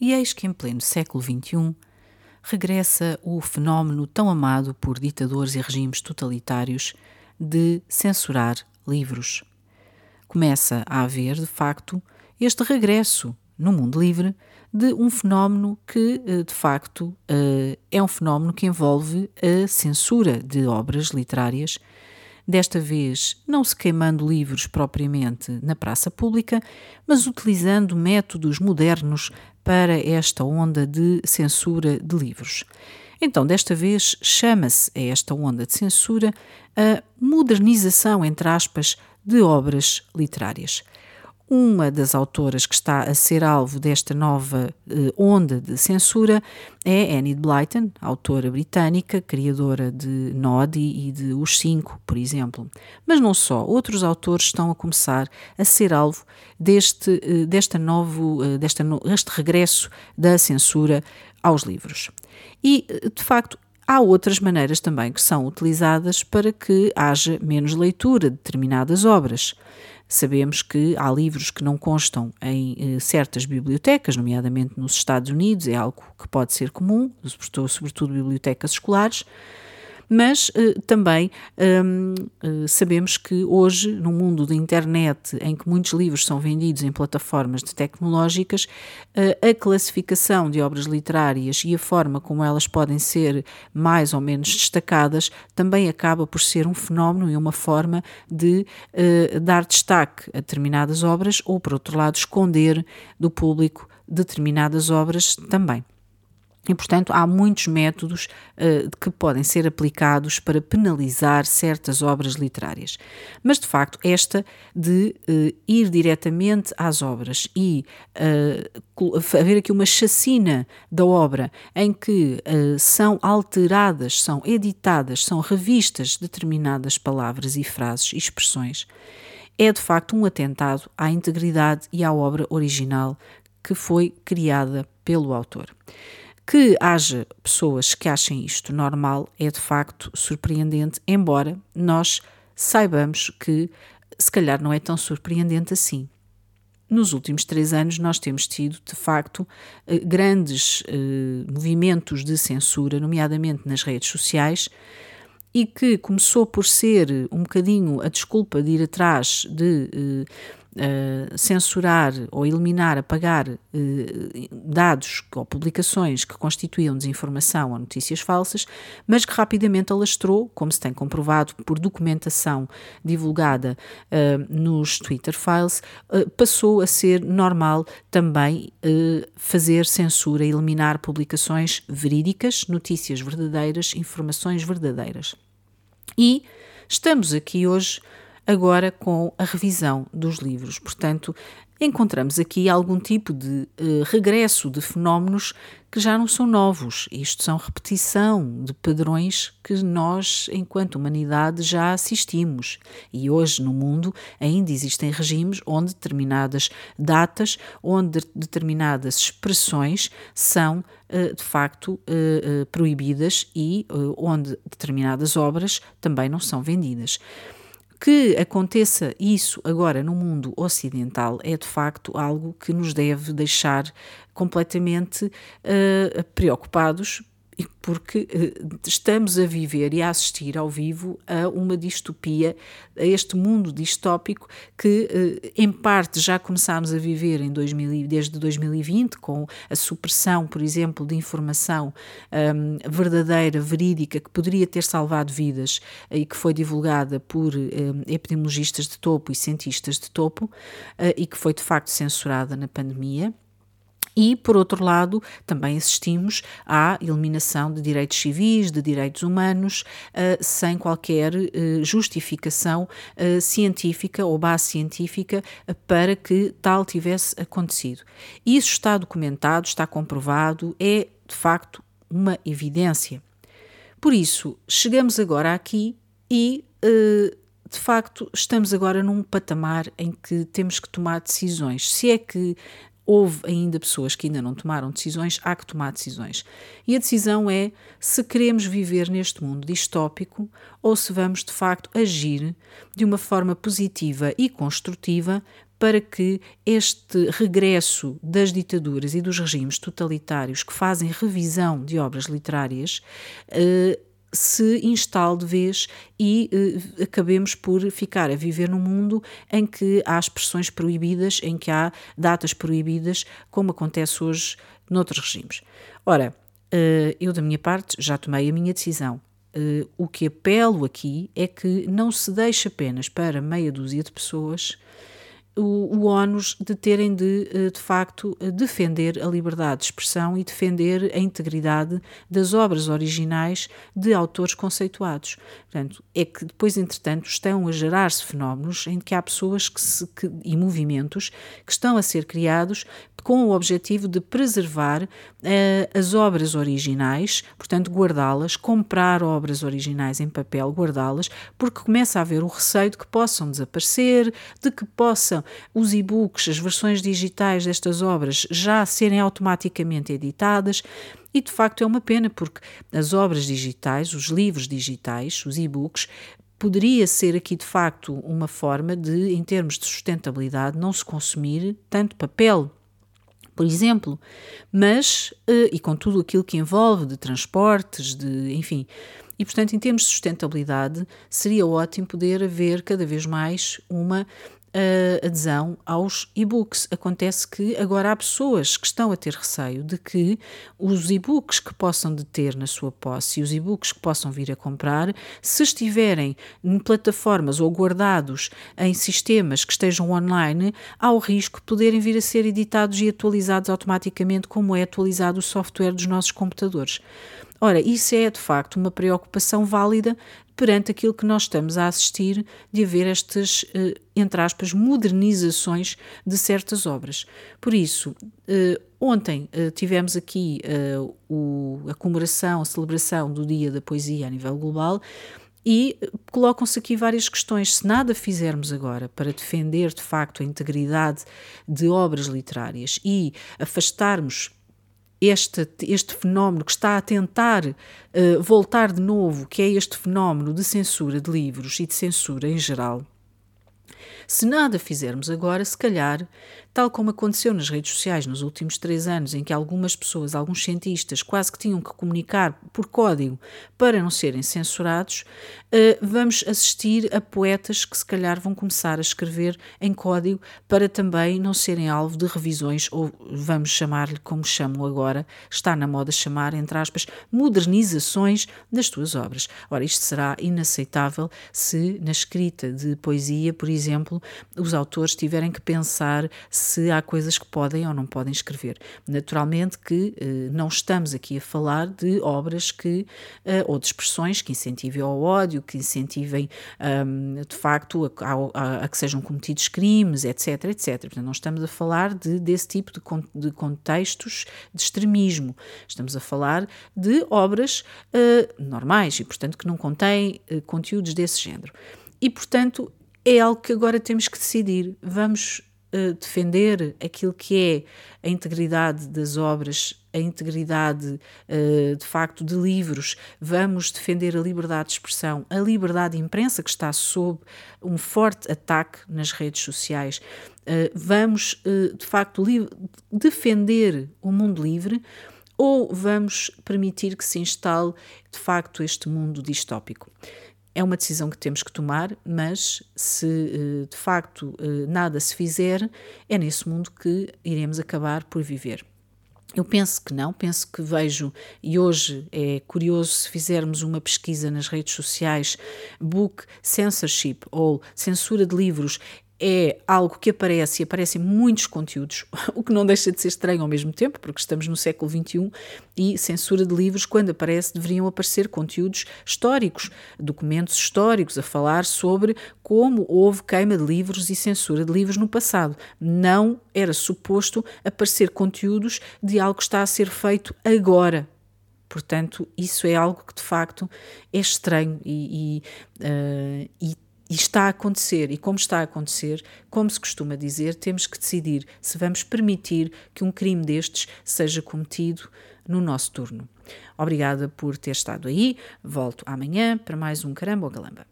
E eis que em pleno século XXI regressa o fenómeno tão amado por ditadores e regimes totalitários de censurar livros. Começa a haver, de facto, este regresso no mundo livre de um fenómeno que, eh, de facto, eh, é um fenómeno que envolve a censura de obras literárias, desta vez não se queimando livros propriamente na praça pública, mas utilizando métodos modernos para esta onda de censura de livros. Então, desta vez, chama-se a esta onda de censura a modernização, entre aspas, de obras literárias. Uma das autoras que está a ser alvo desta nova eh, onda de censura é Annie Blyton, autora britânica, criadora de Noddy e de Os Cinco, por exemplo. Mas não só, outros autores estão a começar a ser alvo deste, eh, desta novo, eh, desta, este regresso da censura aos livros. E, de facto, Há outras maneiras também que são utilizadas para que haja menos leitura de determinadas obras. Sabemos que há livros que não constam em eh, certas bibliotecas, nomeadamente nos Estados Unidos, é algo que pode ser comum, sobretudo bibliotecas escolares, mas eh, também um, eh, sabemos que hoje, no mundo da internet, em que muitos livros são vendidos em plataformas tecnológicas, eh, a classificação de obras literárias e a forma como elas podem ser mais ou menos destacadas também acaba por ser um fenómeno e uma forma de dar destaque a determinadas obras ou, por outro lado, esconder do público determinadas obras também. E, portanto, há muitos métodos uh, que podem ser aplicados para penalizar certas obras literárias. Mas, de facto, esta de uh, ir diretamente às obras e uh, haver aqui uma chacina da obra em que são alteradas, são editadas, são revistas determinadas palavras e frases e expressões, é de facto um atentado à integridade e à obra original que foi criada pelo autor. Que haja pessoas que achem isto normal é de facto surpreendente, embora nós saibamos que se calhar não é tão surpreendente assim. Nos últimos três anos, nós temos tido, de facto, eh, grandes eh, movimentos de censura, nomeadamente nas redes sociais, e que começou por ser um bocadinho a desculpa de ir atrás de eh, censurar ou eliminar, apagar uh, dados ou publicações que constituíam desinformação ou notícias falsas, mas que rapidamente alastrou, como se tem comprovado por documentação divulgada uh, nos Twitter Files, passou a ser normal também fazer censura, eliminar publicações verídicas, notícias verdadeiras, informações verdadeiras. E estamos aqui hoje agora com a revisão dos livros. Portanto, encontramos aqui algum tipo de uh, regresso de fenómenos que já não são novos. Isto são repetição de padrões que nós, enquanto humanidade, já assistimos. E hoje no mundo ainda existem regimes onde determinadas datas, onde determinadas expressões são uh, de facto uh, proibidas e onde determinadas obras também não são vendidas. Que aconteça isso agora no mundo ocidental é de facto algo que nos deve deixar completamente uh, preocupados, porque eh, estamos a viver e a assistir ao vivo a uma distopia, a este mundo distópico que, eh, em parte, já começámos a viver em 2000, desde 2020, com a supressão, por exemplo, de informação um, verdadeira, verídica, que poderia ter salvado vidas e que foi divulgada por um, epidemiologistas de topo e cientistas de topo uh, e que foi de facto censurada na pandemia. E, por outro lado, também assistimos à eliminação de direitos civis, de direitos humanos, uh, sem qualquer uh, justificação uh, científica ou base científica para que tal tivesse acontecido. Isso está documentado, está comprovado, é de facto uma evidência. Por isso, chegamos agora aqui e de facto, estamos agora num patamar em que temos que tomar decisões. Se é que houve ainda pessoas que ainda não tomaram decisões, há que tomar decisões. E a decisão é se queremos viver neste mundo distópico ou se vamos de facto agir de uma forma positiva e construtiva para que este regresso das ditaduras e dos regimes totalitários que fazem revisão de obras literárias uh, se instale de vez e uh, acabemos por ficar a viver num mundo em que há expressões proibidas, em que há datas proibidas, como acontece hoje noutros regimes. Ora, uh, eu da minha parte já tomei a minha decisão. Uh, o que apelo aqui é que não se deixe apenas para meia dúzia de pessoas o, o ónus de terem de, eh, de facto, eh, defender a liberdade de expressão e defender a integridade das obras originais de autores conceituados. Portanto, é que depois, entretanto, estão a gerar-se fenómenos em que há pessoas que se, que, e movimentos que estão a ser criados com o objetivo de preservar uh, as obras originais, portanto, guardá-las, comprar obras originais em papel, guardá-las, porque começa a haver o receio de que possam desaparecer, de que possam os e-books, as versões digitais destas obras já serem automaticamente editadas. E de facto é uma pena, porque as obras digitais, os livros digitais, os e-books, poderia ser aqui de facto uma forma de, em termos de sustentabilidade, não se consumir tanto papel por exemplo, mas, eh, e com tudo aquilo que envolve de transportes, de, enfim, e portanto, em termos de sustentabilidade, seria ótimo poder haver cada vez mais uma uh, adesão aos e-books. Acontece que agora há pessoas que estão a ter receio de que os e-books que possam deter na sua posse e os e-books que possam vir a comprar, se estiverem em plataformas ou guardados em sistemas que estejam online, há o risco de poderem vir a ser editados e atualizados automaticamente, como é atualizado o software dos nossos computadores. Ora, isso é de facto uma preocupação válida perante aquilo que nós estamos a assistir de haver estas, eh, entre aspas, modernizações de certas obras. Por isso, eh, ontem eh, tivemos aqui a comemoração, a celebração do Dia da Poesia a nível global. E colocam-se aqui várias questões. Se nada fizermos agora para defender de facto a integridade de obras literárias e afastarmos este, este fenómeno que está a tentar uh, voltar de novo, que é este fenómeno de censura de livros e de censura em geral, se nada fizermos agora, se calhar, tal como aconteceu nas redes sociais nos últimos três anos, em que algumas pessoas, alguns cientistas, quase que tinham que comunicar por código para não serem censurados, eh, vamos assistir a poetas que se calhar vão começar a escrever em código para também não serem alvo de revisões, ou vamos chamar-lhe como chamam agora, está na moda chamar, entre aspas, modernizações das suas obras. Ora, isto será inaceitável se na escrita de poesia, por exemplo, os autores tiverem que pensar se há coisas que podem ou não podem escrever. Naturalmente que eh, não estamos aqui a falar de obras que, eh, ou de expressões que incentivem ao ódio, que incentivem um, de facto a, a, a, que sejam cometidos crimes, etc, etc. Portanto, não estamos a falar de, desse tipo de, de contextos de extremismo. Estamos a falar de obras uh, normais e, portanto, que não contêm conteúdos desse género. E, portanto, é algo que agora temos que decidir. Vamos uh, defender aquilo que é a integridade das obras, a integridade uh, de facto de livros, vamos defender a liberdade de expressão, a liberdade de imprensa que está sob um forte ataque nas redes sociais. Uh, vamos de facto defender o mundo livre ou vamos permitir que se instale de facto este mundo distópico? É uma decisão que temos que tomar, mas se eh, de facto eh, nada se fizer, é nesse mundo que iremos acabar por viver. Eu penso que não, penso que vejo, e hoje é curioso se fizermos uma pesquisa nas redes sociais, book censorship ou censura de livros, é algo que aparece e aparecem muitos conteúdos, o que não deixa de ser estranho ao mesmo tempo, porque estamos no século XXI e censura de livros, quando aparece, deveriam aparecer conteúdos históricos, documentos históricos a falar sobre como houve queima de livros e censura de livros no passado. Não era suposto aparecer conteúdos de algo que está a ser feito agora, Portanto, isso é algo que de facto é estranho e, e, uh, e e está a acontecer, e como está a acontecer, como se costuma dizer, temos que decidir se vamos permitir que um crime destes seja cometido no nosso turno. Obrigada por ter estado aí. Volto amanhã para mais um Caramba ou Galamba.